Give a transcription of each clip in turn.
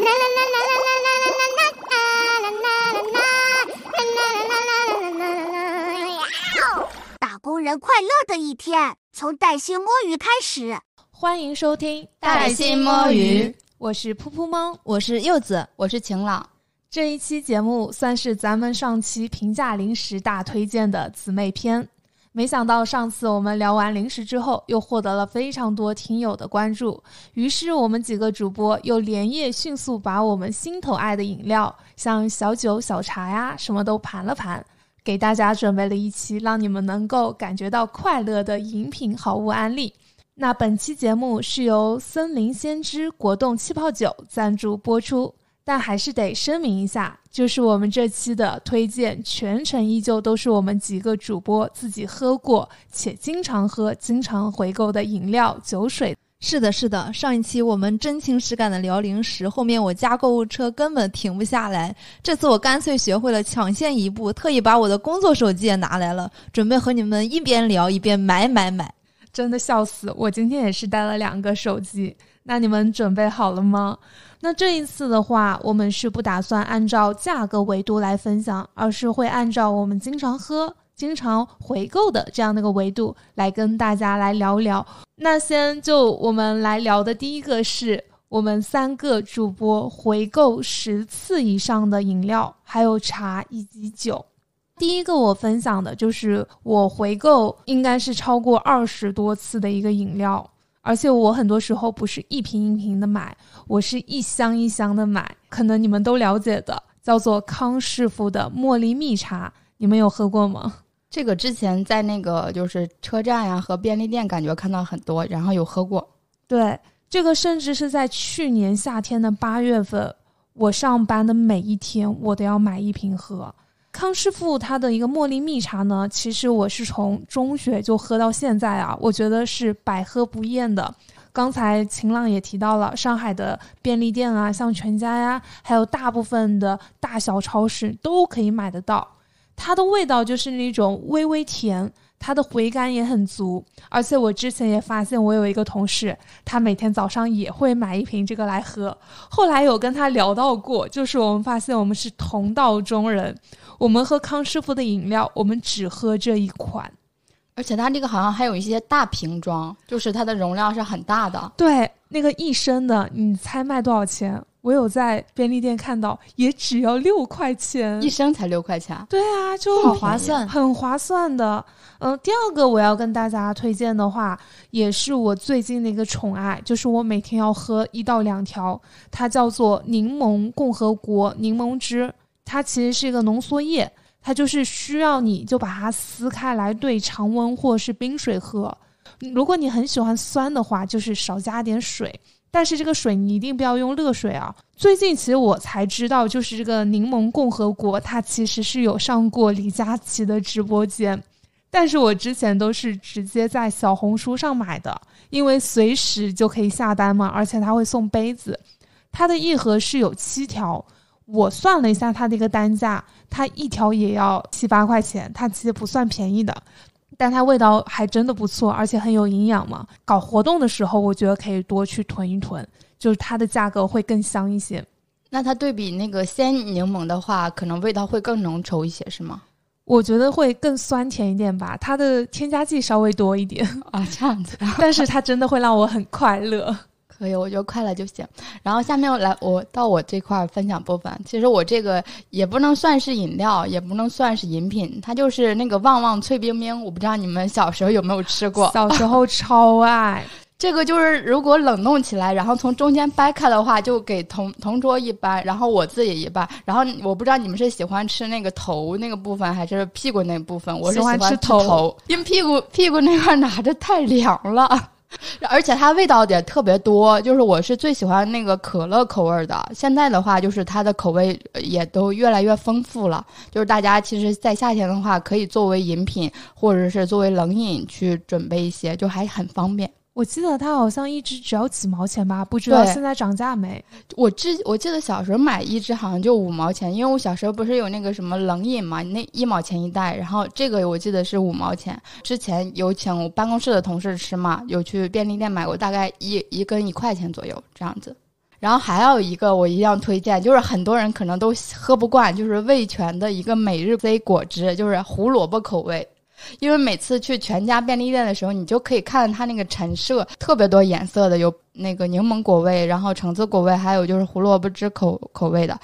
打工人快乐的一天，从带薪摸鱼开始。欢迎收听《带薪摸鱼》，我是噗噗猫，我是柚子，我是晴朗。这一期节目算是咱们上期平价零食大推荐的姊妹篇。没想到上次我们聊完零食之后，又获得了非常多听友的关注，于是我们几个主播又连夜迅速把我们心头爱的饮料，像小酒、小茶呀，什么都盘了盘，给大家准备了一期让你们能够感觉到快乐的饮品好物安利。那本期节目是由森林先知果冻气泡酒赞助播出。但还是得声明一下，就是我们这期的推荐全程依旧都是我们几个主播自己喝过且经常喝、经常回购的饮料酒水。是的，是的，上一期我们真情实感的聊零食，后面我加购物车根本停不下来。这次我干脆学会了抢先一步，特意把我的工作手机也拿来了，准备和你们一边聊一边买买买。真的笑死！我今天也是带了两个手机。那你们准备好了吗？那这一次的话，我们是不打算按照价格维度来分享，而是会按照我们经常喝、经常回购的这样的一个维度来跟大家来聊聊。那先就我们来聊的第一个是我们三个主播回购十次以上的饮料，还有茶以及酒。第一个我分享的就是我回购应该是超过二十多次的一个饮料。而且我很多时候不是一瓶一瓶的买，我是一箱一箱的买。可能你们都了解的，叫做康师傅的茉莉蜜茶，你们有喝过吗？这个之前在那个就是车站呀和便利店，感觉看到很多，然后有喝过。对，这个甚至是在去年夏天的八月份，我上班的每一天，我都要买一瓶喝。康师傅它的一个茉莉蜜茶呢，其实我是从中学就喝到现在啊，我觉得是百喝不厌的。刚才晴朗也提到了，上海的便利店啊，像全家呀，还有大部分的大小超市都可以买得到。它的味道就是那种微微甜，它的回甘也很足。而且我之前也发现，我有一个同事，他每天早上也会买一瓶这个来喝。后来有跟他聊到过，就是我们发现我们是同道中人。我们喝康师傅的饮料，我们只喝这一款，而且它这个好像还有一些大瓶装，就是它的容量是很大的。对，那个一升的，你猜卖多少钱？我有在便利店看到，也只要六块钱，一升才六块钱。对啊，就好划算，很划算的。嗯，第二个我要跟大家推荐的话，也是我最近的一个宠爱，就是我每天要喝一到两条，它叫做柠檬共和国柠檬汁。它其实是一个浓缩液，它就是需要你就把它撕开来兑常温或是冰水喝。如果你很喜欢酸的话，就是少加点水，但是这个水你一定不要用热水啊。最近其实我才知道，就是这个柠檬共和国，它其实是有上过李佳琦的直播间，但是我之前都是直接在小红书上买的，因为随时就可以下单嘛，而且它会送杯子，它的一盒是有七条。我算了一下它的一个单价，它一条也要七八块钱，它其实不算便宜的，但它味道还真的不错，而且很有营养嘛。搞活动的时候，我觉得可以多去囤一囤，就是它的价格会更香一些。那它对比那个鲜柠檬的话，可能味道会更浓稠一些，是吗？我觉得会更酸甜一点吧，它的添加剂稍微多一点啊，这样子。但是它真的会让我很快乐。可以，我觉得快乐就行。然后下面来，我到我这块分享部分。其实我这个也不能算是饮料，也不能算是饮品，它就是那个旺旺脆冰冰。我不知道你们小时候有没有吃过？小时候超爱。这个就是如果冷冻起来，然后从中间掰开的话，就给同同桌一半，然后我自己一半。然后我不知道你们是喜欢吃那个头那个部分，还是屁股那部分？我是喜欢吃头，因为屁股屁股那块拿着太凉了。而且它味道也特别多，就是我是最喜欢那个可乐口味的。现在的话，就是它的口味也都越来越丰富了。就是大家其实，在夏天的话，可以作为饮品或者是作为冷饮去准备一些，就还很方便。我记得它好像一支只要几毛钱吧，不知道现在涨价没？我之我记得小时候买一支好像就五毛钱，因为我小时候不是有那个什么冷饮嘛，那一毛钱一袋，然后这个我记得是五毛钱。之前有请我办公室的同事吃嘛，有去便利店买过，大概一一根一块钱左右这样子。然后还有一个我一定要推荐，就是很多人可能都喝不惯，就是味全的一个每日杯果汁，就是胡萝卜口味。因为每次去全家便利店的时候，你就可以看它那个陈设，特别多颜色的，有那个柠檬果味，然后橙子果味，还有就是胡萝卜汁口口味的，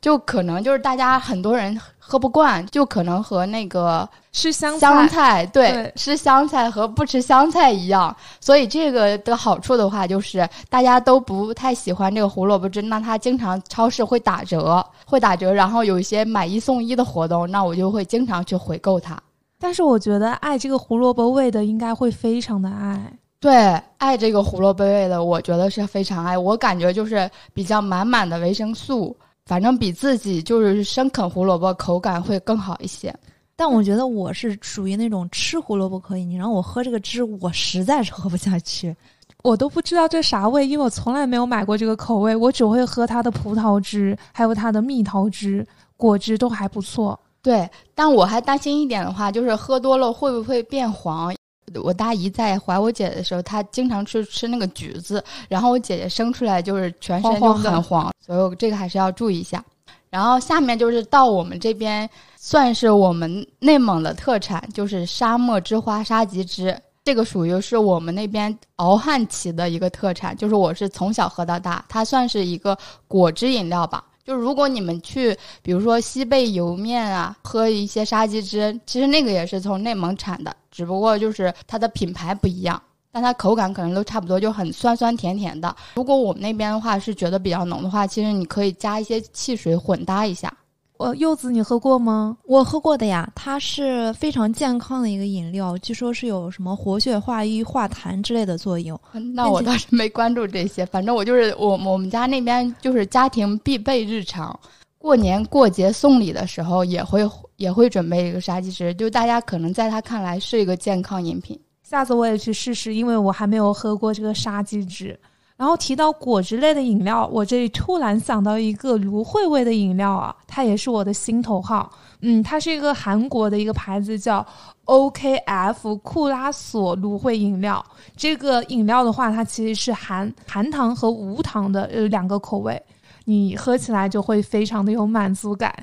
就可能就是大家很多人喝不惯，就可能和那个吃香香菜对对吃香菜和不吃香菜一样，所以这个的好处的话，就是大家都不太喜欢这个胡萝卜汁，那它经常超市会打折，会打折，然后有一些买一送一的活动，那我就会经常去回购它。但是我觉得爱这个胡萝卜味的应该会非常的爱。对，爱这个胡萝卜味的，我觉得是非常爱。我感觉就是比较满满的维生素，反正比自己就是生啃胡萝卜口感会更好一些。但我觉得我是属于那种吃胡萝卜可以，你让我喝这个汁，我实在是喝不下去。我都不知道这啥味，因为我从来没有买过这个口味，我只会喝它的葡萄汁，还有它的蜜桃汁，果汁都还不错。对，但我还担心一点的话，就是喝多了会不会变黄？我大姨在怀我姐的时候，她经常吃吃那个橘子，然后我姐姐生出来就是全身就黄黄的很黄，所以我这个还是要注意一下。然后下面就是到我们这边，算是我们内蒙的特产，就是沙漠之花沙棘汁。这个属于是我们那边敖汉旗的一个特产，就是我是从小喝到大，它算是一个果汁饮料吧。就如果你们去，比如说西贝莜面啊，喝一些沙棘汁，其实那个也是从内蒙产的，只不过就是它的品牌不一样，但它口感可能都差不多，就很酸酸甜甜的。如果我们那边的话是觉得比较浓的话，其实你可以加一些汽水混搭一下。呃，柚子你喝过吗？我喝过的呀，它是非常健康的一个饮料，据说是有什么活血化瘀、化痰之类的作用。那我倒是没关注这些，反正我就是我我们家那边就是家庭必备日常，过年过节送礼的时候也会也会准备一个沙棘汁，就大家可能在他看来是一个健康饮品。下次我也去试试，因为我还没有喝过这个沙棘汁。然后提到果汁类的饮料，我这里突然想到一个芦荟味的饮料啊，它也是我的心头好。嗯，它是一个韩国的一个牌子，叫 OKF 库拉索芦荟饮料。这个饮料的话，它其实是含含糖和无糖的呃两个口味，你喝起来就会非常的有满足感，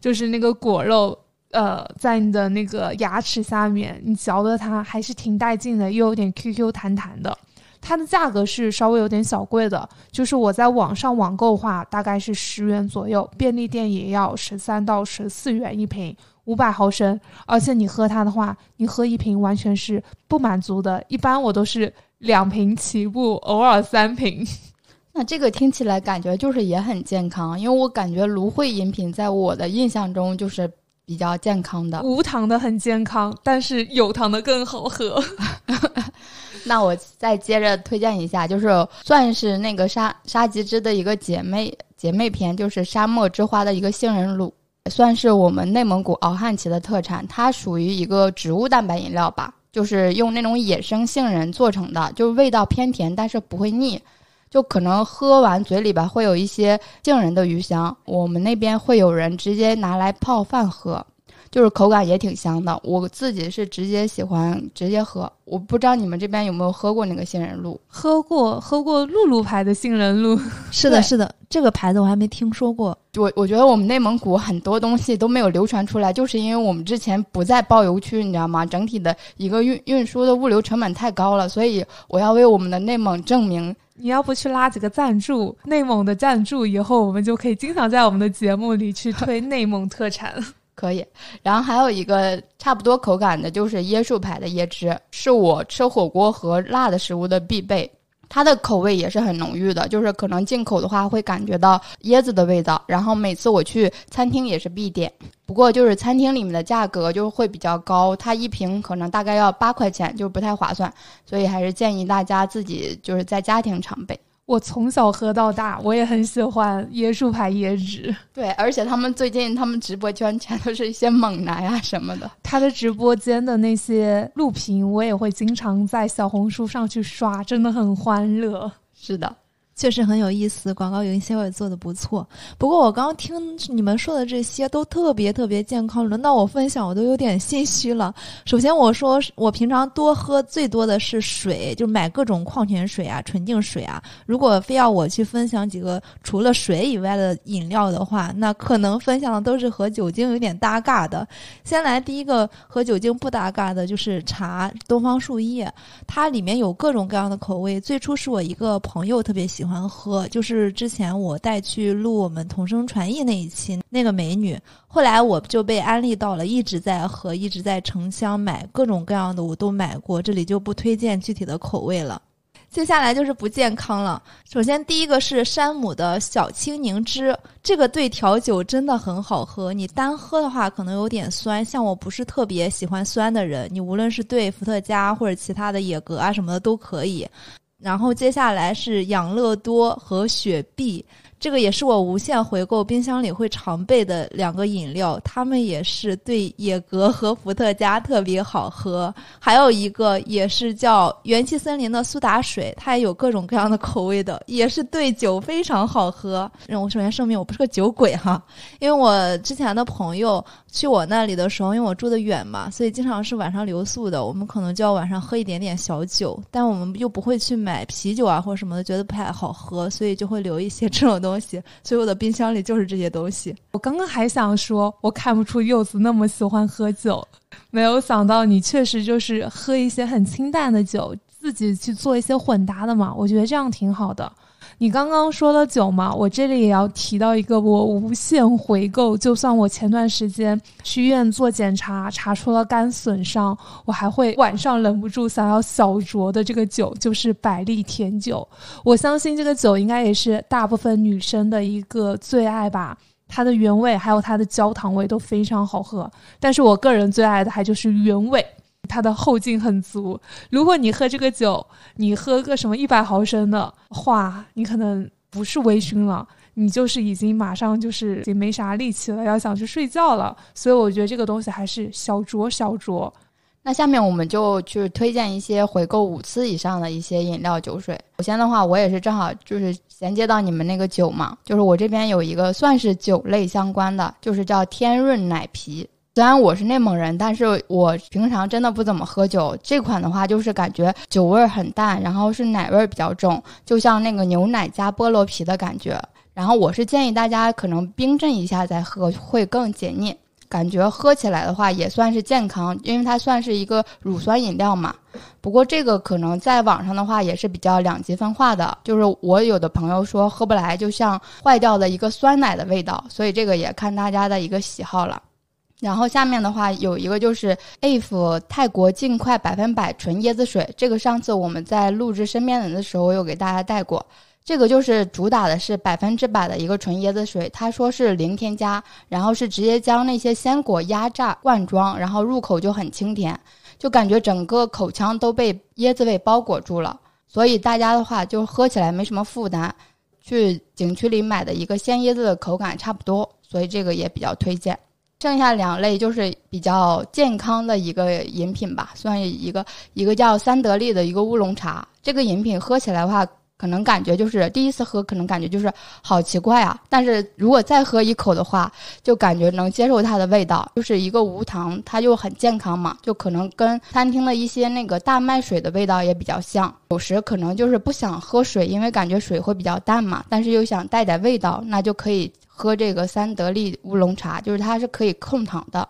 就是那个果肉。呃，在你的那个牙齿下面，你嚼的它还是挺带劲的，又有点 QQ 弹弹的。它的价格是稍微有点小贵的，就是我在网上网购的话，大概是十元左右，便利店也要十三到十四元一瓶，五百毫升。而且你喝它的话，你喝一瓶完全是不满足的，一般我都是两瓶起步，偶尔三瓶。那这个听起来感觉就是也很健康，因为我感觉芦荟饮品在我的印象中就是比较健康的。无糖的很健康，但是有糖的更好喝。那我再接着推荐一下，就是算是那个沙沙棘汁的一个姐妹姐妹篇，就是沙漠之花的一个杏仁露，算是我们内蒙古敖汉旗的特产。它属于一个植物蛋白饮料吧，就是用那种野生杏仁做成的，就是味道偏甜，但是不会腻。就可能喝完嘴里边会有一些杏仁的余香。我们那边会有人直接拿来泡饭喝。就是口感也挺香的，我自己是直接喜欢直接喝。我不知道你们这边有没有喝过那个杏仁露？喝过，喝过露露牌的杏仁露。是的，是的，这个牌子我还没听说过。我我觉得我们内蒙古很多东西都没有流传出来，就是因为我们之前不在包邮区，你知道吗？整体的一个运运输的物流成本太高了，所以我要为我们的内蒙证明。你要不去拉几个赞助，内蒙的赞助，以后我们就可以经常在我们的节目里去推内蒙特产。可以，然后还有一个差不多口感的，就是椰树牌的椰汁，是我吃火锅和辣的食物的必备。它的口味也是很浓郁的，就是可能进口的话会感觉到椰子的味道。然后每次我去餐厅也是必点，不过就是餐厅里面的价格就会比较高，它一瓶可能大概要八块钱，就不太划算，所以还是建议大家自己就是在家庭常备。我从小喝到大，我也很喜欢椰树牌椰汁。对，而且他们最近他们直播间全都是一些猛男啊什么的。他的直播间的那些录屏，我也会经常在小红书上去刷，真的很欢乐。是的，确实很有意思，广告营销也做的不错。不过我刚刚听你们说的这些都特别特别健康，轮到我分享我都有点心虚了。首先我说我平常多喝最多的是水，就买各种矿泉水啊、纯净水啊。如果非要我去分享几个除了水以外的饮料的话，那可能分享的都是和酒精有点搭嘎的。先来第一个和酒精不搭嘎的就是茶，东方树叶，它里面有各种各样的口味。最初是我一个朋友特别喜欢。喜欢喝，就是之前我带去录我们同声传译那一期那个美女，后来我就被安利到了，一直在喝，一直在城乡买各种各样的，我都买过，这里就不推荐具体的口味了。接下来就是不健康了，首先第一个是山姆的小青柠汁，这个对调酒真的很好喝，你单喝的话可能有点酸，像我不是特别喜欢酸的人，你无论是对伏特加或者其他的野格啊什么的都可以。然后接下来是养乐多和雪碧。这个也是我无限回购冰箱里会常备的两个饮料，它们也是对野格和伏特加特别好喝。还有一个也是叫元气森林的苏打水，它也有各种各样的口味的，也是对酒非常好喝。让我首先声明，我不是个酒鬼哈，因为我之前的朋友去我那里的时候，因为我住的远嘛，所以经常是晚上留宿的，我们可能就要晚上喝一点点小酒，但我们又不会去买啤酒啊或者什么的，觉得不太好喝，所以就会留一些这种东。东西，所以我的冰箱里就是这些东西。我刚刚还想说，我看不出柚子那么喜欢喝酒，没有想到你确实就是喝一些很清淡的酒，自己去做一些混搭的嘛。我觉得这样挺好的。你刚刚说了酒嘛，我这里也要提到一个我无限回购，就算我前段时间去医院做检查，查出了肝损伤，我还会晚上忍不住想要小酌的这个酒，就是百利甜酒。我相信这个酒应该也是大部分女生的一个最爱吧，它的原味还有它的焦糖味都非常好喝，但是我个人最爱的还就是原味。它的后劲很足。如果你喝这个酒，你喝个什么一百毫升的话，你可能不是微醺了，你就是已经马上就是已经没啥力气了，要想去睡觉了。所以我觉得这个东西还是小酌小酌。那下面我们就去推荐一些回购五次以上的一些饮料酒水。首先的话，我也是正好就是衔接到你们那个酒嘛，就是我这边有一个算是酒类相关的，就是叫天润奶啤。虽然我是内蒙人，但是我平常真的不怎么喝酒。这款的话，就是感觉酒味很淡，然后是奶味比较重，就像那个牛奶加菠萝啤的感觉。然后我是建议大家可能冰镇一下再喝，会更解腻。感觉喝起来的话也算是健康，因为它算是一个乳酸饮料嘛。不过这个可能在网上的话也是比较两极分化的，就是我有的朋友说喝不来，就像坏掉的一个酸奶的味道。所以这个也看大家的一个喜好了。然后下面的话有一个就是 if 泰国尽快百分百纯椰子水，这个上次我们在录制身边人的时候有给大家带过。这个就是主打的是百分之百的一个纯椰子水，他说是零添加，然后是直接将那些鲜果压榨灌装，然后入口就很清甜，就感觉整个口腔都被椰子味包裹住了。所以大家的话就喝起来没什么负担，去景区里买的一个鲜椰子的口感差不多，所以这个也比较推荐。剩下两类就是比较健康的一个饮品吧，算一个一个叫三得利的一个乌龙茶。这个饮品喝起来的话，可能感觉就是第一次喝，可能感觉就是好奇怪啊。但是如果再喝一口的话，就感觉能接受它的味道，就是一个无糖，它就很健康嘛。就可能跟餐厅的一些那个大麦水的味道也比较像。有时可能就是不想喝水，因为感觉水会比较淡嘛，但是又想带点味道，那就可以。喝这个三得利乌龙茶，就是它是可以控糖的。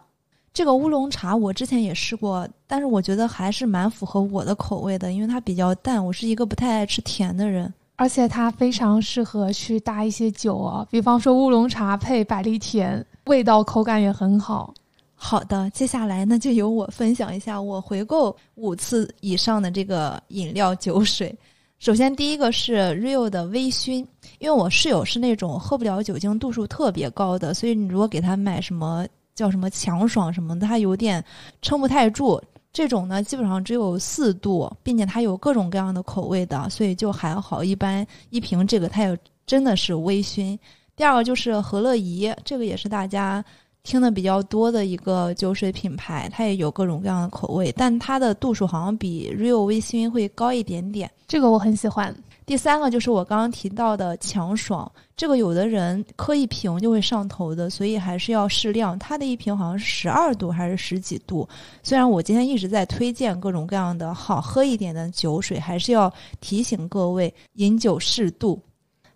这个乌龙茶我之前也试过，但是我觉得还是蛮符合我的口味的，因为它比较淡。我是一个不太爱吃甜的人，而且它非常适合去搭一些酒啊，比方说乌龙茶配百利甜，味道口感也很好。好的，接下来那就由我分享一下我回购五次以上的这个饮料酒水。首先，第一个是 Rio 的微醺，因为我室友是那种喝不了酒精度数特别高的，所以你如果给他买什么叫什么强爽什么的，它有点撑不太住。这种呢，基本上只有四度，并且它有各种各样的口味的，所以就还好。一般一瓶这个，它也真的是微醺。第二个就是和乐怡，这个也是大家。听的比较多的一个酒水品牌，它也有各种各样的口味，但它的度数好像比 Rio 微醺会高一点点。这个我很喜欢。第三个就是我刚刚提到的强爽，这个有的人喝一瓶就会上头的，所以还是要适量。它的一瓶好像是十二度还是十几度。虽然我今天一直在推荐各种各样的好喝一点的酒水，还是要提醒各位饮酒适度。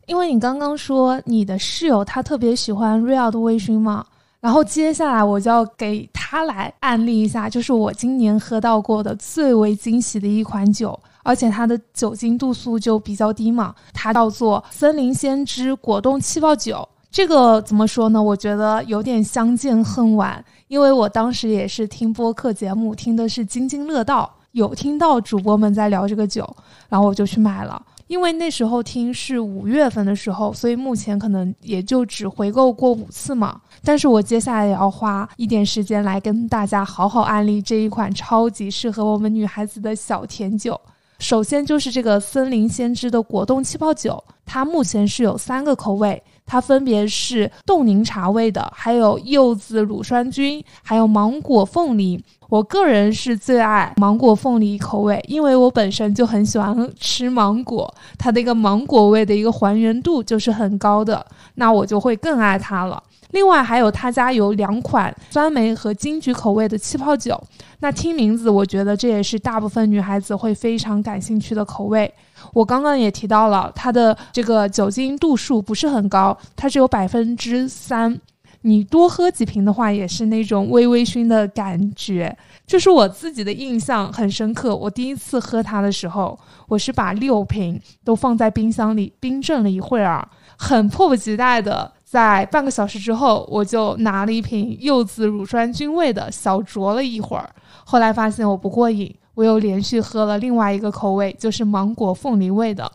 因为你刚刚说你的室友他特别喜欢 Real 的微醺嘛，然后接下来我就要给他来案例一下，就是我今年喝到过的最为惊喜的一款酒。而且它的酒精度数就比较低嘛，它叫做森林先知果冻气泡酒。这个怎么说呢？我觉得有点相见恨晚，因为我当时也是听播客节目，听的是津津乐道，有听到主播们在聊这个酒，然后我就去买了。因为那时候听是五月份的时候，所以目前可能也就只回购过五次嘛。但是我接下来也要花一点时间来跟大家好好安利这一款超级适合我们女孩子的小甜酒。首先就是这个森林先知的果冻气泡酒，它目前是有三个口味，它分别是冻柠茶味的，还有柚子乳酸菌，还有芒果凤梨。我个人是最爱芒果凤梨口味，因为我本身就很喜欢吃芒果，它的一个芒果味的一个还原度就是很高的，那我就会更爱它了。另外还有他家有两款酸梅和金桔口味的气泡酒，那听名字，我觉得这也是大部分女孩子会非常感兴趣的口味。我刚刚也提到了，它的这个酒精度数不是很高，它只有百分之三，你多喝几瓶的话，也是那种微微醺的感觉。就是我自己的印象很深刻，我第一次喝它的时候，我是把六瓶都放在冰箱里冰镇了一会儿，很迫不及待的。在半个小时之后，我就拿了一瓶柚子乳酸菌味的小酌了一会儿，后来发现我不过瘾，我又连续喝了另外一个口味，就是芒果凤梨味的。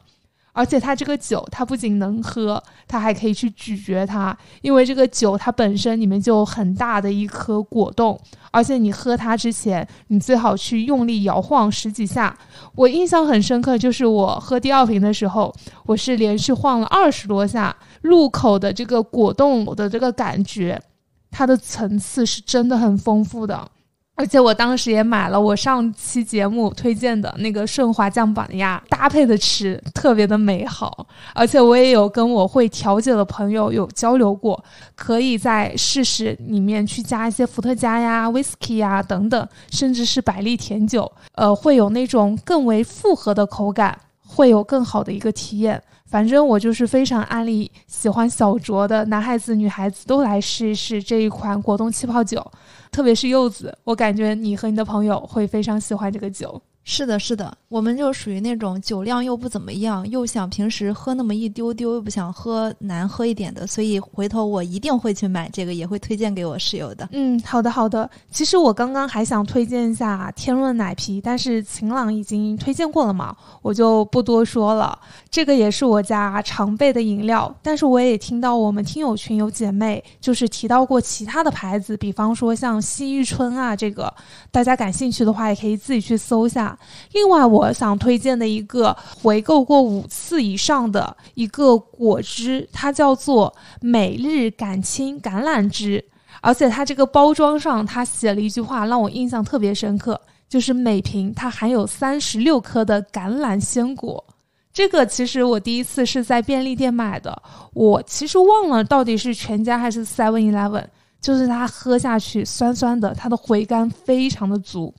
而且它这个酒，它不仅能喝，它还可以去咀嚼它，因为这个酒它本身里面就有很大的一颗果冻，而且你喝它之前，你最好去用力摇晃十几下。我印象很深刻，就是我喝第二瓶的时候，我是连续晃了二十多下，入口的这个果冻的这个感觉，它的层次是真的很丰富的。而且我当时也买了我上期节目推荐的那个顺滑酱板鸭，搭配的吃特别的美好。而且我也有跟我会调酒的朋友有交流过，可以在试试里面去加一些伏特加呀、whisky 呀等等，甚至是百利甜酒，呃，会有那种更为复合的口感，会有更好的一个体验。反正我就是非常安利喜欢小酌的男孩子、女孩子都来试一试这一款果冻气泡酒，特别是柚子，我感觉你和你的朋友会非常喜欢这个酒。是的，是的，我们就属于那种酒量又不怎么样，又想平时喝那么一丢丢，又不想喝难喝一点的，所以回头我一定会去买这个，也会推荐给我室友的。嗯，好的，好的。其实我刚刚还想推荐一下天润奶啤，但是晴朗已经推荐过了嘛，我就不多说了。这个也是我家常备的饮料，但是我也听到我们听友群有姐妹就是提到过其他的牌子，比方说像西域春啊，这个大家感兴趣的话也可以自己去搜一下。另外，我想推荐的一个回购过五次以上的一个果汁，它叫做每日感青橄榄汁，而且它这个包装上它写了一句话，让我印象特别深刻，就是每瓶它含有三十六颗的橄榄鲜果。这个其实我第一次是在便利店买的，我其实忘了到底是全家还是 Seven Eleven，就是它喝下去酸酸的，它的回甘非常的足。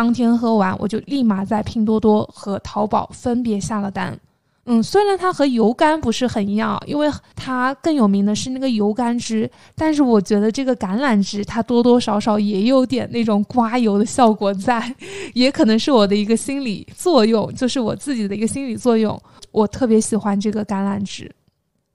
当天喝完，我就立马在拼多多和淘宝分别下了单。嗯，虽然它和油甘不是很一样，因为它更有名的是那个油甘汁，但是我觉得这个橄榄汁它多多少少也有点那种刮油的效果在，也可能是我的一个心理作用，就是我自己的一个心理作用。我特别喜欢这个橄榄汁。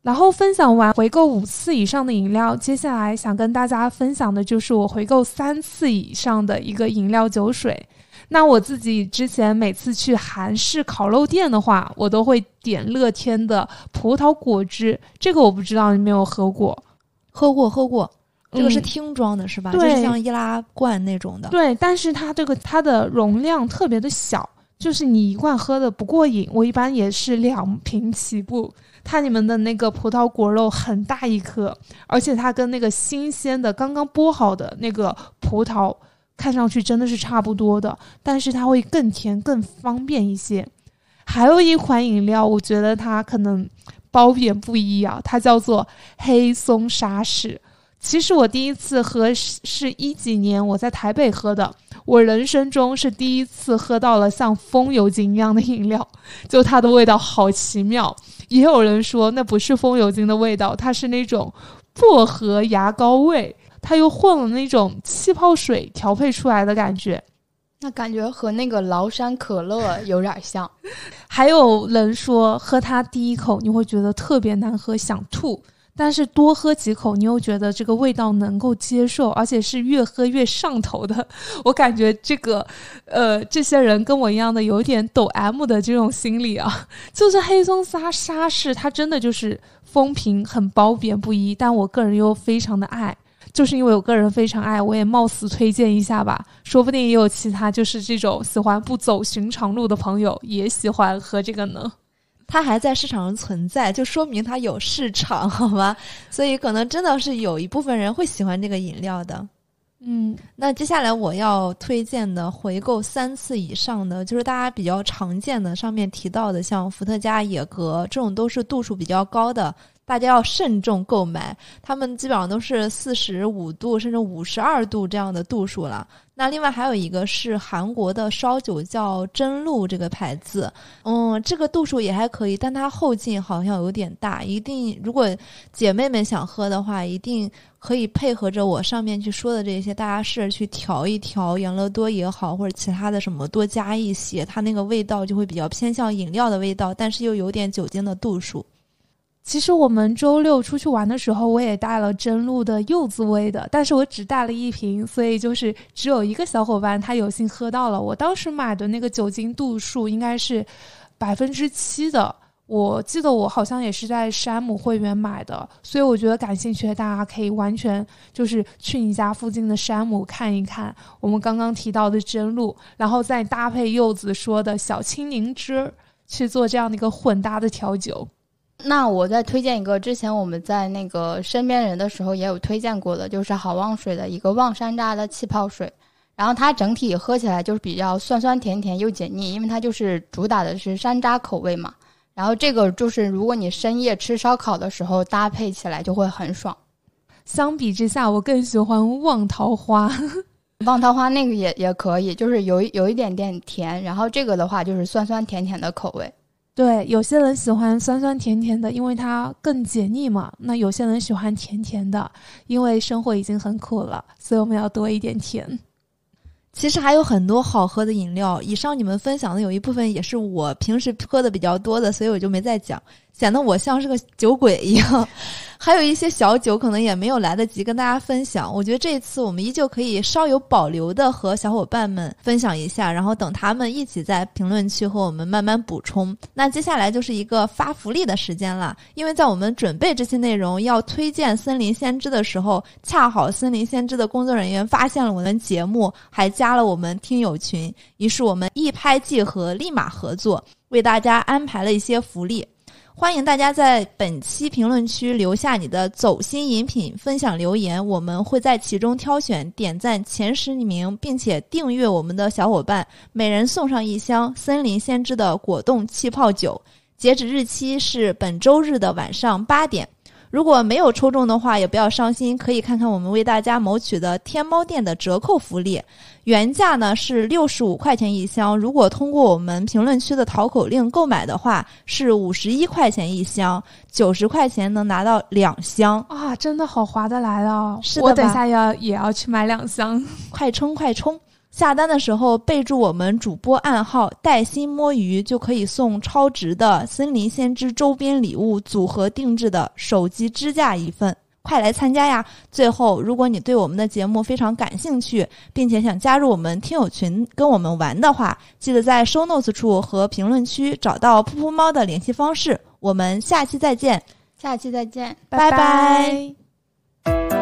然后分享完回购五次以上的饮料，接下来想跟大家分享的就是我回购三次以上的一个饮料酒水。那我自己之前每次去韩式烤肉店的话，我都会点乐天的葡萄果汁。这个我不知道你没有喝过，喝过喝过，这个是听装的是吧？就是像易拉罐那种的。对，但是它这个它的容量特别的小，就是你一罐喝的不过瘾。我一般也是两瓶起步。它里面的那个葡萄果肉很大一颗，而且它跟那个新鲜的刚刚剥好的那个葡萄看上去真的是差不多的，但是它会更甜更方便一些。还有一款饮料，我觉得它可能褒贬不一啊，它叫做黑松沙士。其实我第一次喝是是一几年我在台北喝的，我人生中是第一次喝到了像风油精一样的饮料，就它的味道好奇妙。也有人说那不是风油精的味道，它是那种薄荷牙膏味，它又混了那种气泡水调配出来的感觉。那感觉和那个崂山可乐 有点像。还有人说喝它第一口你会觉得特别难喝，想吐。但是多喝几口，你又觉得这个味道能够接受，而且是越喝越上头的。我感觉这个，呃，这些人跟我一样的有点抖 M 的这种心理啊，就是黑松沙沙士，它真的就是风评很褒贬不一，但我个人又非常的爱，就是因为我个人非常爱，我也冒死推荐一下吧，说不定也有其他就是这种喜欢不走寻常路的朋友也喜欢喝这个呢。它还在市场上存在，就说明它有市场，好吗？所以可能真的是有一部分人会喜欢这个饮料的。嗯，那接下来我要推荐的回购三次以上的，就是大家比较常见的，上面提到的，像伏特加、野格这种都是度数比较高的，大家要慎重购买。他们基本上都是四十五度甚至五十二度这样的度数了。那另外还有一个是韩国的烧酒，叫真露这个牌子，嗯，这个度数也还可以，但它后劲好像有点大。一定，如果姐妹们想喝的话，一定可以配合着我上面去说的这些，大家试着去调一调，养乐多也好，或者其他的什么多加一些，它那个味道就会比较偏向饮料的味道，但是又有点酒精的度数。其实我们周六出去玩的时候，我也带了真露的柚子味的，但是我只带了一瓶，所以就是只有一个小伙伴他有幸喝到了。我当时买的那个酒精度数应该是百分之七的，我记得我好像也是在山姆会员买的，所以我觉得感兴趣的大家可以完全就是去你家附近的山姆看一看我们刚刚提到的真露，然后再搭配柚子说的小青柠汁去做这样的一个混搭的调酒。那我再推荐一个，之前我们在那个身边人的时候也有推荐过的，就是好望水的一个望山楂的气泡水。然后它整体喝起来就是比较酸酸甜甜又解腻，因为它就是主打的是山楂口味嘛。然后这个就是如果你深夜吃烧烤的时候搭配起来就会很爽。相比之下，我更喜欢望桃花，望桃花那个也也可以，就是有有一点点甜，然后这个的话就是酸酸甜甜的口味。对，有些人喜欢酸酸甜甜的，因为它更解腻嘛。那有些人喜欢甜甜的，因为生活已经很苦了，所以我们要多一点甜。其实还有很多好喝的饮料，以上你们分享的有一部分也是我平时喝的比较多的，所以我就没再讲，显得我像是个酒鬼一样。还有一些小酒，可能也没有来得及跟大家分享。我觉得这一次我们依旧可以稍有保留的和小伙伴们分享一下，然后等他们一起在评论区和我们慢慢补充。那接下来就是一个发福利的时间了，因为在我们准备这些内容要推荐《森林先知》的时候，恰好《森林先知》的工作人员发现了我们节目，还加了我们听友群，于是我们一拍即合，立马合作，为大家安排了一些福利。欢迎大家在本期评论区留下你的走心饮品分享留言，我们会在其中挑选点赞前十名，并且订阅我们的小伙伴，每人送上一箱森林先知的果冻气泡酒。截止日期是本周日的晚上八点。如果没有抽中的话，也不要伤心，可以看看我们为大家谋取的天猫店的折扣福利。原价呢是六十五块钱一箱，如果通过我们评论区的淘口令购买的话，是五十一块钱一箱，九十块钱能拿到两箱啊！真的好划得来啊，是我等下要也要去买两箱，快冲快冲！下单的时候备注我们主播暗号“带薪摸鱼”，就可以送超值的森林先知周边礼物组合定制的手机支架一份，快来参加呀！最后，如果你对我们的节目非常感兴趣，并且想加入我们听友群跟我们玩的话，记得在收 notes 处和评论区找到噗噗猫的联系方式。我们下期再见，下期再见，拜拜。